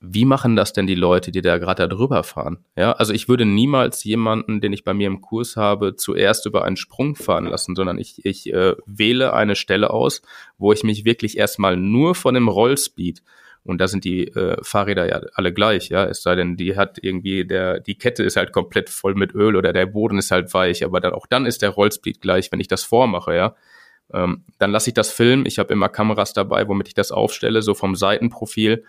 S3: wie machen das denn die Leute, die da gerade da drüber fahren? Ja, also ich würde niemals jemanden, den ich bei mir im Kurs habe, zuerst über einen Sprung fahren lassen, sondern ich, ich äh, wähle eine Stelle aus, wo ich mich wirklich erstmal nur von dem Rollspeed und da sind die äh, Fahrräder ja alle gleich, ja. Es sei denn, die hat irgendwie der, die Kette ist halt komplett voll mit Öl oder der Boden ist halt weich, aber dann auch dann ist der Rollspeed gleich, wenn ich das vormache, ja. Ähm, dann lasse ich das filmen. Ich habe immer Kameras dabei, womit ich das aufstelle, so vom Seitenprofil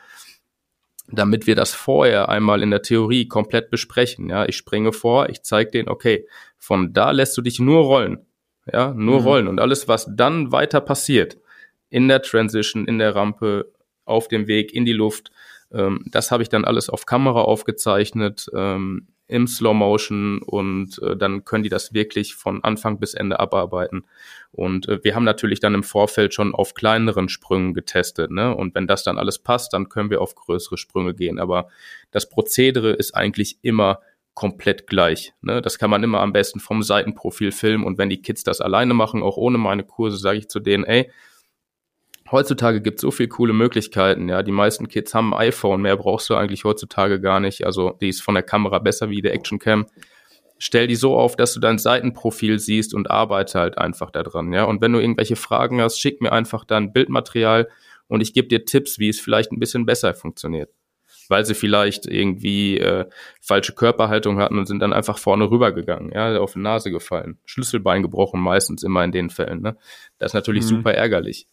S3: damit wir das vorher einmal in der Theorie komplett besprechen. Ja, ich springe vor, ich zeige denen, okay, von da lässt du dich nur rollen. Ja, nur mhm. rollen. Und alles, was dann weiter passiert, in der Transition, in der Rampe, auf dem Weg, in die Luft, ähm, das habe ich dann alles auf Kamera aufgezeichnet. Ähm, im Slow Motion und äh, dann können die das wirklich von Anfang bis Ende abarbeiten. Und äh, wir haben natürlich dann im Vorfeld schon auf kleineren Sprüngen getestet, ne? Und wenn das dann alles passt, dann können wir auf größere Sprünge gehen. Aber das Prozedere ist eigentlich immer komplett gleich. Ne? Das kann man immer am besten vom Seitenprofil filmen. Und wenn die Kids das alleine machen, auch ohne meine Kurse, sage ich zu denen, ey, heutzutage gibt es so viele coole Möglichkeiten. Ja, die meisten Kids haben ein iPhone, mehr brauchst du eigentlich heutzutage gar nicht. Also die ist von der Kamera besser wie der Actioncam. Stell die so auf, dass du dein Seitenprofil siehst und arbeite halt einfach daran. Ja, und wenn du irgendwelche Fragen hast, schick mir einfach dann Bildmaterial und ich gebe dir Tipps, wie es vielleicht ein bisschen besser funktioniert. Weil sie vielleicht irgendwie äh, falsche Körperhaltung hatten und sind dann einfach vorne rübergegangen, ja, auf die Nase gefallen. Schlüsselbein gebrochen, meistens immer in den Fällen. Ne? Das ist natürlich mhm. super ärgerlich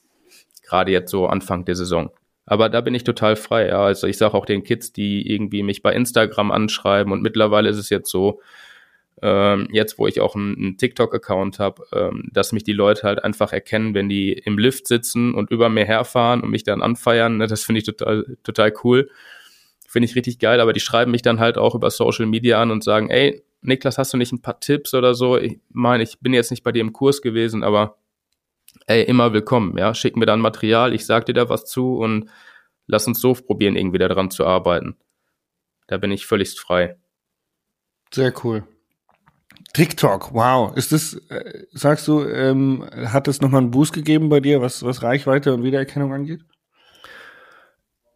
S3: gerade jetzt so Anfang der Saison. Aber da bin ich total frei. Ja. Also ich sage auch den Kids, die irgendwie mich bei Instagram anschreiben und mittlerweile ist es jetzt so, ähm, jetzt wo ich auch einen, einen TikTok-Account habe, ähm, dass mich die Leute halt einfach erkennen, wenn die im Lift sitzen und über mir herfahren und mich dann anfeiern. Ne, das finde ich total, total cool. Finde ich richtig geil, aber die schreiben mich dann halt auch über Social Media an und sagen, ey, Niklas, hast du nicht ein paar Tipps oder so? Ich meine, ich bin jetzt nicht bei dir im Kurs gewesen, aber ey, immer willkommen, ja. Schick mir dann Material, ich sag dir da was zu und lass uns so probieren, irgendwie daran zu arbeiten. Da bin ich völlig frei.
S2: Sehr cool. TikTok, wow. Ist das, äh, sagst du, ähm, hat das nochmal einen Boost gegeben bei dir, was, was Reichweite und Wiedererkennung angeht?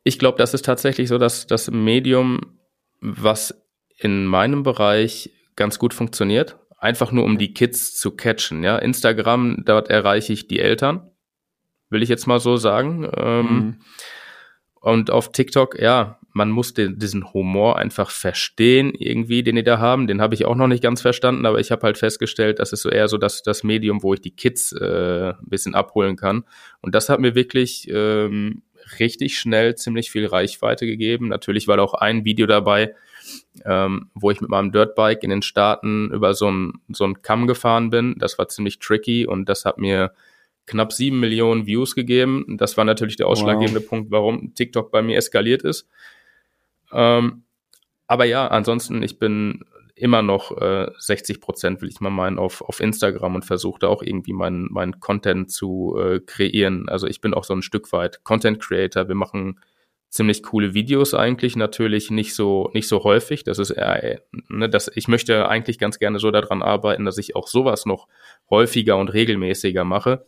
S3: Ich glaube, das ist tatsächlich so, dass das Medium, was in meinem Bereich ganz gut funktioniert, einfach nur um die Kids zu catchen. Ja, Instagram, dort erreiche ich die Eltern, will ich jetzt mal so sagen. Ähm, mhm. Und auf TikTok, ja, man muss den, diesen Humor einfach verstehen, irgendwie, den die da haben. Den habe ich auch noch nicht ganz verstanden, aber ich habe halt festgestellt, das ist so eher so das, das Medium, wo ich die Kids äh, ein bisschen abholen kann. Und das hat mir wirklich ähm, richtig schnell ziemlich viel Reichweite gegeben. Natürlich war da auch ein Video dabei, ähm, wo ich mit meinem Dirtbike in den Staaten über so einen so einen Kamm gefahren bin. Das war ziemlich tricky und das hat mir knapp sieben Millionen Views gegeben. Das war natürlich der ausschlaggebende wow. Punkt, warum TikTok bei mir eskaliert ist. Ähm, aber ja, ansonsten, ich bin immer noch äh, 60 Prozent, will ich mal meinen, auf, auf Instagram und versuche da auch irgendwie meinen mein Content zu äh, kreieren. Also ich bin auch so ein Stück weit Content Creator. Wir machen ziemlich coole Videos eigentlich, natürlich nicht so, nicht so häufig. Das ist eher, ne, das, ich möchte eigentlich ganz gerne so daran arbeiten, dass ich auch sowas noch häufiger und regelmäßiger mache.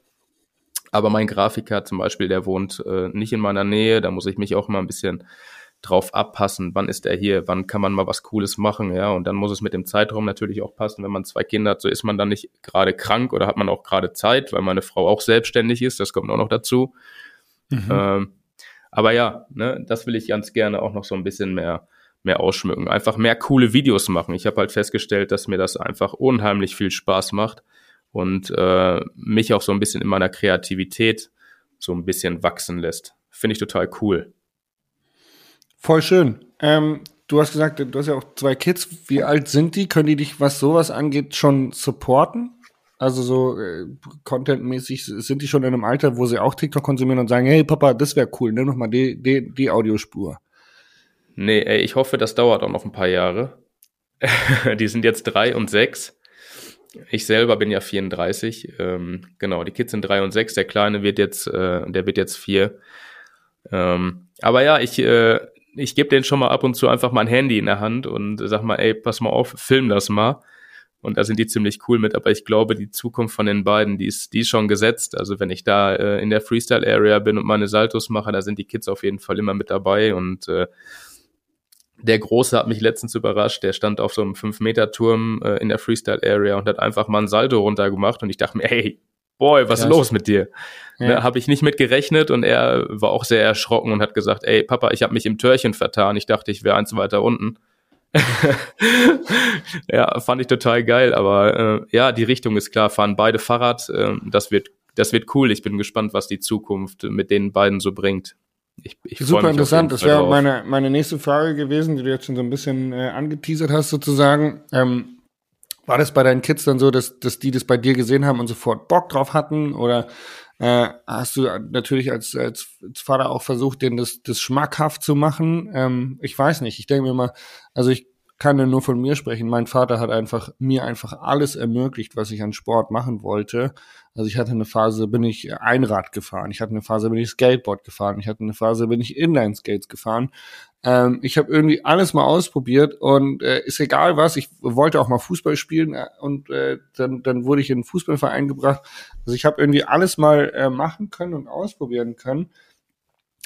S3: Aber mein Grafiker zum Beispiel, der wohnt äh, nicht in meiner Nähe, da muss ich mich auch mal ein bisschen drauf abpassen, wann ist er hier, wann kann man mal was Cooles machen, ja, und dann muss es mit dem Zeitraum natürlich auch passen. Wenn man zwei Kinder hat, so ist man dann nicht gerade krank oder hat man auch gerade Zeit, weil meine Frau auch selbstständig ist, das kommt auch noch dazu. Mhm. Ähm, aber ja, ne, das will ich ganz gerne auch noch so ein bisschen mehr, mehr ausschmücken. Einfach mehr coole Videos machen. Ich habe halt festgestellt, dass mir das einfach unheimlich viel Spaß macht und äh, mich auch so ein bisschen in meiner Kreativität so ein bisschen wachsen lässt. Finde ich total cool.
S2: Voll schön. Ähm, du hast gesagt, du hast ja auch zwei Kids. Wie alt sind die? Können die dich, was sowas angeht, schon supporten? Also so äh, contentmäßig sind die schon in einem Alter, wo sie auch TikTok konsumieren und sagen, hey Papa, das wäre cool, nimm noch mal die, die, die Audiospur.
S3: Nee, ey, ich hoffe, das dauert auch noch ein paar Jahre. die sind jetzt drei und sechs. Ich selber bin ja 34. Ähm, genau, die Kids sind drei und sechs. Der Kleine wird jetzt, äh, der wird jetzt vier. Ähm, aber ja, ich, äh, ich gebe denen schon mal ab und zu einfach mein Handy in der Hand und sag mal, ey, pass mal auf, film das mal. Und da sind die ziemlich cool mit, aber ich glaube, die Zukunft von den beiden, die ist, die ist schon gesetzt. Also wenn ich da äh, in der Freestyle-Area bin und meine Saltos mache, da sind die Kids auf jeden Fall immer mit dabei. Und äh, der Große hat mich letztens überrascht, der stand auf so einem 5-Meter-Turm äh, in der Freestyle-Area und hat einfach mal ein Salto runtergemacht und ich dachte mir, ey, boy, was ist los mit dir? Ja. Ne, habe ich nicht mit gerechnet und er war auch sehr erschrocken und hat gesagt, ey Papa, ich habe mich im Törchen vertan. Ich dachte, ich wäre eins weiter unten. ja, fand ich total geil, aber äh, ja, die Richtung ist klar, fahren beide Fahrrad, äh, das wird das wird cool. Ich bin gespannt, was die Zukunft mit den beiden so bringt.
S2: Ich, ich Super interessant. Das wäre meine, meine nächste Frage gewesen, die du jetzt schon so ein bisschen äh, angeteasert hast, sozusagen. Ähm, war das bei deinen Kids dann so, dass, dass die das bei dir gesehen haben und sofort Bock drauf hatten? Oder äh, hast du natürlich als, als, Vater auch versucht, denen das, das schmackhaft zu machen? Ähm, ich weiß nicht. Ich denke mir mal, also ich kann ja nur von mir sprechen. Mein Vater hat einfach mir einfach alles ermöglicht, was ich an Sport machen wollte. Also ich hatte eine Phase, bin ich Einrad gefahren. Ich hatte eine Phase, bin ich Skateboard gefahren. Ich hatte eine Phase, bin ich Inline-Skates gefahren. Ähm, ich habe irgendwie alles mal ausprobiert und äh, ist egal was. Ich wollte auch mal Fußball spielen äh, und äh, dann, dann wurde ich in einen Fußballverein gebracht. Also ich habe irgendwie alles mal äh, machen können und ausprobieren können.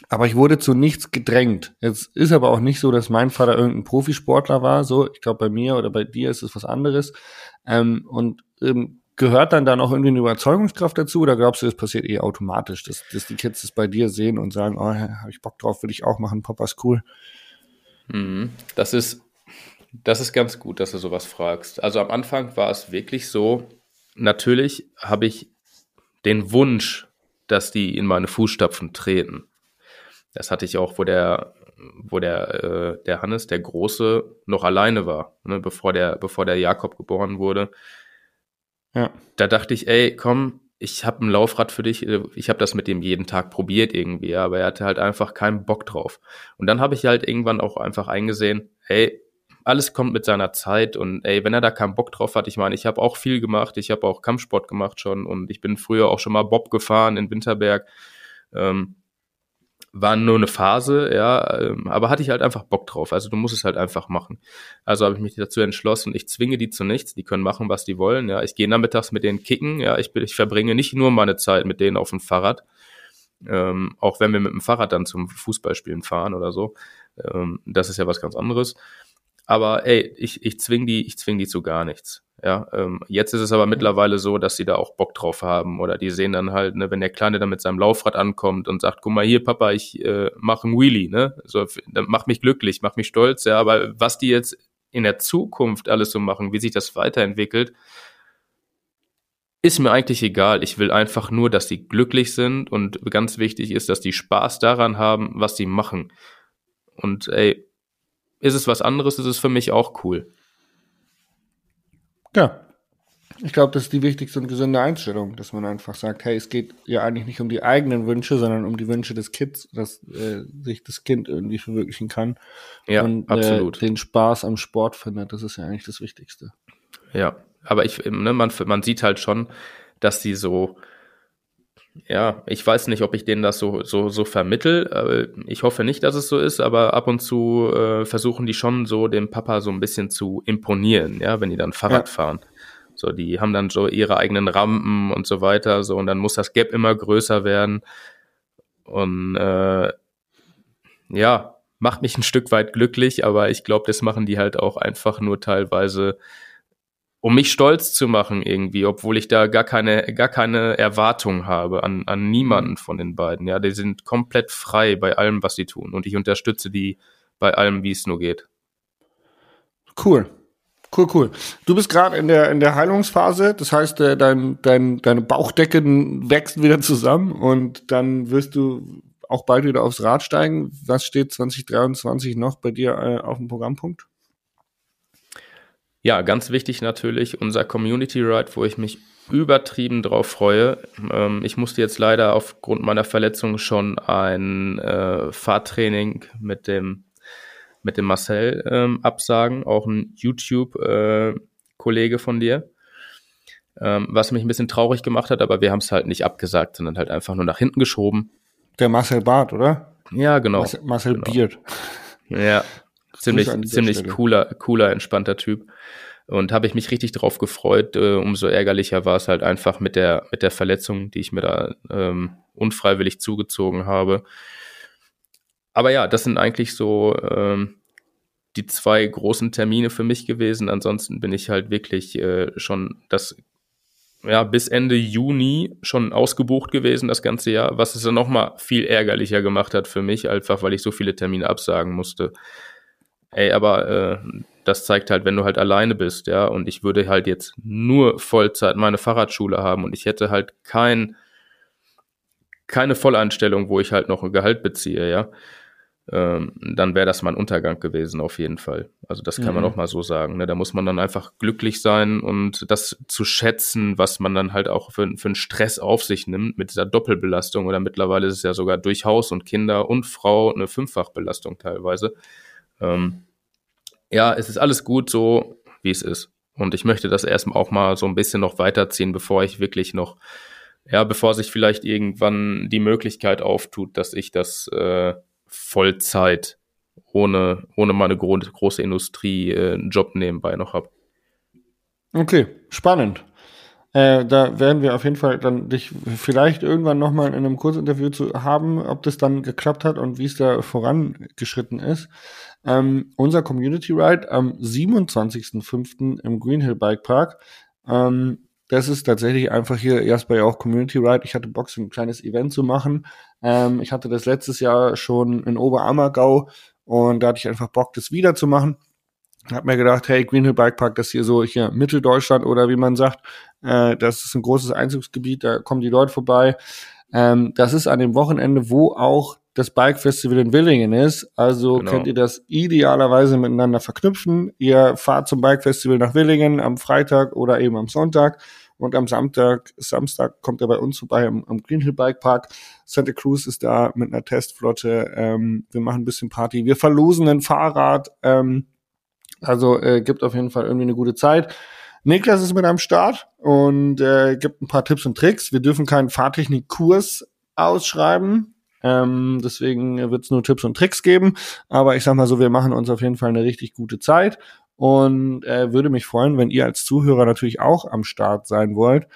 S2: Aber ich wurde zu nichts gedrängt. Jetzt ist aber auch nicht so, dass mein Vater irgendein Profisportler war. So, ich glaube, bei mir oder bei dir ist es was anderes. Ähm, und ähm, gehört dann da noch irgendwie eine Überzeugungskraft dazu oder glaubst du, das passiert eh automatisch, dass, dass die Kids das bei dir sehen und sagen, oh, habe ich Bock drauf, will ich auch machen, Papa ist cool.
S3: Mhm. Das ist, das ist ganz gut, dass du sowas fragst. Also am Anfang war es wirklich so, natürlich habe ich den Wunsch, dass die in meine Fußstapfen treten. Das hatte ich auch, wo der, wo der, äh, der Hannes, der Große, noch alleine war, ne, bevor der, bevor der Jakob geboren wurde. Ja. Da dachte ich, ey, komm, ich habe ein Laufrad für dich. Ich habe das mit dem jeden Tag probiert irgendwie, aber er hatte halt einfach keinen Bock drauf. Und dann habe ich halt irgendwann auch einfach eingesehen, hey, alles kommt mit seiner Zeit und ey, wenn er da keinen Bock drauf hat, ich meine, ich habe auch viel gemacht, ich habe auch Kampfsport gemacht schon und ich bin früher auch schon mal Bob gefahren in Winterberg. Ähm, war nur eine Phase, ja, ähm, aber hatte ich halt einfach Bock drauf. Also du musst es halt einfach machen. Also habe ich mich dazu entschlossen, ich zwinge die zu nichts, die können machen, was die wollen. Ja, ich gehe nachmittags mit denen kicken, ja, ich, ich verbringe nicht nur meine Zeit mit denen auf dem Fahrrad, ähm, auch wenn wir mit dem Fahrrad dann zum Fußballspielen fahren oder so. Ähm, das ist ja was ganz anderes. Aber ey, ich, ich zwing die, ich zwing die zu gar nichts. Ja, ähm, jetzt ist es aber mittlerweile so, dass sie da auch Bock drauf haben oder die sehen dann halt, ne, wenn der Kleine dann mit seinem Laufrad ankommt und sagt, guck mal hier, Papa, ich äh, mache einen Wheelie, ne, so, mach mich glücklich, mach mich stolz, ja, aber was die jetzt in der Zukunft alles so machen, wie sich das weiterentwickelt, ist mir eigentlich egal. Ich will einfach nur, dass die glücklich sind und ganz wichtig ist, dass die Spaß daran haben, was sie machen. Und ey, ist es was anderes, ist es für mich auch cool.
S2: Ja. Ich glaube, das ist die wichtigste und gesunde Einstellung, dass man einfach sagt, hey, es geht ja eigentlich nicht um die eigenen Wünsche, sondern um die Wünsche des Kids, dass äh, sich das Kind irgendwie verwirklichen kann.
S3: Ja,
S2: und
S3: absolut.
S2: Äh, den Spaß am Sport findet. Das ist ja eigentlich das Wichtigste.
S3: Ja, aber ich, ne, man, man sieht halt schon, dass die so, ja, ich weiß nicht, ob ich denen das so, so, so vermittel. Ich hoffe nicht, dass es so ist, aber ab und zu äh, versuchen die schon so dem Papa so ein bisschen zu imponieren, ja, wenn die dann Fahrrad ja. fahren. So, die haben dann so ihre eigenen Rampen und so weiter, so, und dann muss das Gap immer größer werden. Und äh, ja, macht mich ein Stück weit glücklich, aber ich glaube, das machen die halt auch einfach nur teilweise um mich stolz zu machen irgendwie, obwohl ich da gar keine, gar keine Erwartung habe an, an niemanden von den beiden. Ja, die sind komplett frei bei allem, was sie tun. Und ich unterstütze die bei allem, wie es nur geht.
S2: Cool. Cool, cool. Du bist gerade in der, in der Heilungsphase, das heißt, äh, dein, dein, deine Bauchdecken wächst wieder zusammen und dann wirst du auch bald wieder aufs Rad steigen. Was steht 2023 noch bei dir äh, auf dem Programmpunkt?
S3: Ja, ganz wichtig natürlich unser Community Ride, wo ich mich übertrieben drauf freue. Ähm, ich musste jetzt leider aufgrund meiner Verletzung schon ein äh, Fahrtraining mit dem mit dem Marcel ähm, absagen, auch ein YouTube-Kollege äh, von dir, ähm, was mich ein bisschen traurig gemacht hat, aber wir haben es halt nicht abgesagt, sondern halt einfach nur nach hinten geschoben.
S2: Der Marcel Barth, oder?
S3: Ja, genau.
S2: Marcel, Marcel
S3: genau.
S2: Beard.
S3: Ja, ziemlich, ziemlich cooler, cooler, entspannter Typ. Und habe ich mich richtig drauf gefreut. Äh, umso ärgerlicher war es halt einfach mit der, mit der Verletzung, die ich mir da ähm, unfreiwillig zugezogen habe. Aber ja, das sind eigentlich so ähm, die zwei großen Termine für mich gewesen. Ansonsten bin ich halt wirklich äh, schon das ja, bis Ende Juni schon ausgebucht gewesen, das ganze Jahr, was es dann nochmal viel ärgerlicher gemacht hat für mich, einfach weil ich so viele Termine absagen musste. Ey, aber äh, das zeigt halt, wenn du halt alleine bist, ja, und ich würde halt jetzt nur Vollzeit meine Fahrradschule haben und ich hätte halt kein, keine Volleinstellung, wo ich halt noch ein Gehalt beziehe, ja, ähm, dann wäre das mein Untergang gewesen, auf jeden Fall. Also das kann mhm. man auch mal so sagen. Ne? Da muss man dann einfach glücklich sein und das zu schätzen, was man dann halt auch für, für einen Stress auf sich nimmt mit dieser Doppelbelastung oder mittlerweile ist es ja sogar durch Haus und Kinder und Frau eine Fünffachbelastung teilweise. Ähm, ja, es ist alles gut so, wie es ist. Und ich möchte das erstmal auch mal so ein bisschen noch weiterziehen, bevor ich wirklich noch, ja, bevor sich vielleicht irgendwann die Möglichkeit auftut, dass ich das äh, Vollzeit ohne, ohne meine gro große Industrie äh, einen Job nebenbei noch habe.
S2: Okay, spannend. Äh, da werden wir auf jeden Fall dann dich vielleicht irgendwann nochmal in einem Kurzinterview zu haben, ob das dann geklappt hat und wie es da vorangeschritten ist. Ähm, unser Community Ride am 27.05. im Greenhill Bike Park. Ähm, das ist tatsächlich einfach hier Jasper ja auch Community Ride. Ich hatte Bock, so ein kleines Event zu machen. Ähm, ich hatte das letztes Jahr schon in Oberammergau und da hatte ich einfach Bock, das wieder zu machen. Hab mir gedacht, hey, Greenhill Bike Park, das hier so hier Mitteldeutschland oder wie man sagt, äh, das ist ein großes Einzugsgebiet, da kommen die Leute vorbei. Ähm, das ist an dem Wochenende, wo auch das Bike Festival in Willingen ist. Also genau. könnt ihr das idealerweise miteinander verknüpfen. Ihr fahrt zum Bike Festival nach Willingen am Freitag oder eben am Sonntag. Und am Samstag, Samstag kommt er bei uns vorbei am, am Greenhill Bike Park. Santa Cruz ist da mit einer Testflotte. Ähm, wir machen ein bisschen Party. Wir verlosen ein Fahrrad. Ähm, Also äh, gibt auf jeden Fall irgendwie eine gute Zeit. Niklas ist mit am Start und äh, gibt ein paar Tipps und Tricks. Wir dürfen keinen Fahrtechnikkurs ausschreiben. Ähm, deswegen wird es nur Tipps und Tricks geben. Aber ich sag mal so, wir machen uns auf jeden Fall eine richtig gute Zeit. Und äh, würde mich freuen, wenn ihr als Zuhörer natürlich auch am Start sein wollt.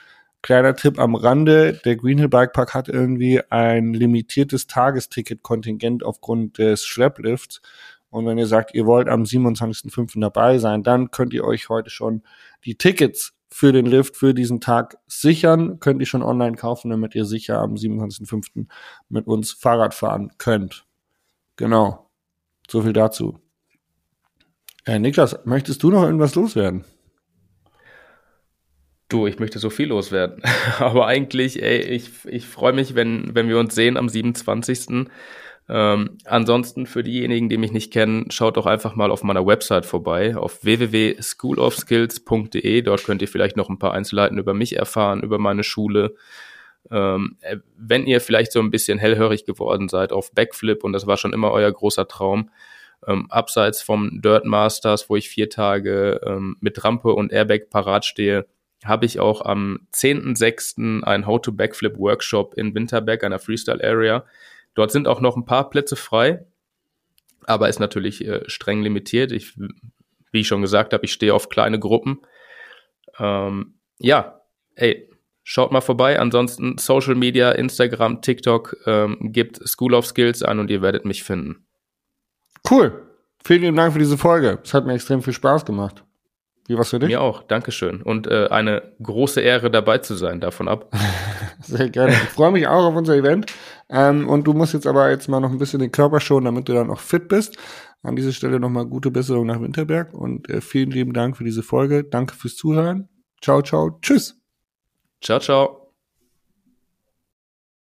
S2: Kleiner Tipp am Rande, der Greenhill Bike Park hat irgendwie ein limitiertes Tagesticket-Kontingent aufgrund des Schlepplifts. Und wenn ihr sagt, ihr wollt am 27.05. dabei sein, dann könnt ihr euch heute schon die Tickets für den Lift für diesen Tag sichern. Könnt ihr schon online kaufen, damit ihr sicher am 27.05. mit uns Fahrrad fahren könnt. Genau. So viel dazu. Äh, Niklas, möchtest du noch irgendwas loswerden?
S3: Du, ich möchte so viel loswerden. Aber eigentlich, ey, ich, ich freue mich, wenn, wenn wir uns sehen am 27. Ähm, ansonsten für diejenigen, die mich nicht kennen, schaut doch einfach mal auf meiner Website vorbei, auf www.schoolofskills.de. Dort könnt ihr vielleicht noch ein paar Einzelheiten über mich erfahren, über meine Schule. Ähm, äh, wenn ihr vielleicht so ein bisschen hellhörig geworden seid auf Backflip und das war schon immer euer großer Traum, ähm, abseits vom Dirt Masters, wo ich vier Tage ähm, mit Rampe und Airbag parat stehe, habe ich auch am 10.06. ein How to Backflip Workshop in Winterberg, einer Freestyle Area. Dort sind auch noch ein paar Plätze frei, aber ist natürlich äh, streng limitiert. Ich, wie ich schon gesagt habe, ich stehe auf kleine Gruppen. Ähm, ja, ey, schaut mal vorbei. Ansonsten Social Media, Instagram, TikTok, ähm, gibt School of Skills an und ihr werdet mich finden.
S2: Cool. Vielen lieben Dank für diese Folge. Es hat mir extrem viel Spaß gemacht.
S3: Wie was für dich? Mir auch, Dankeschön. Und äh, eine große Ehre dabei zu sein, davon ab.
S2: Sehr gerne. Ich freue mich auch auf unser Event. Ähm, und du musst jetzt aber jetzt mal noch ein bisschen den Körper schonen, damit du dann auch fit bist. An dieser Stelle nochmal gute Besserung nach Winterberg und äh, vielen lieben Dank für diese Folge. Danke fürs Zuhören. Ciao, ciao. Tschüss.
S3: Ciao, ciao.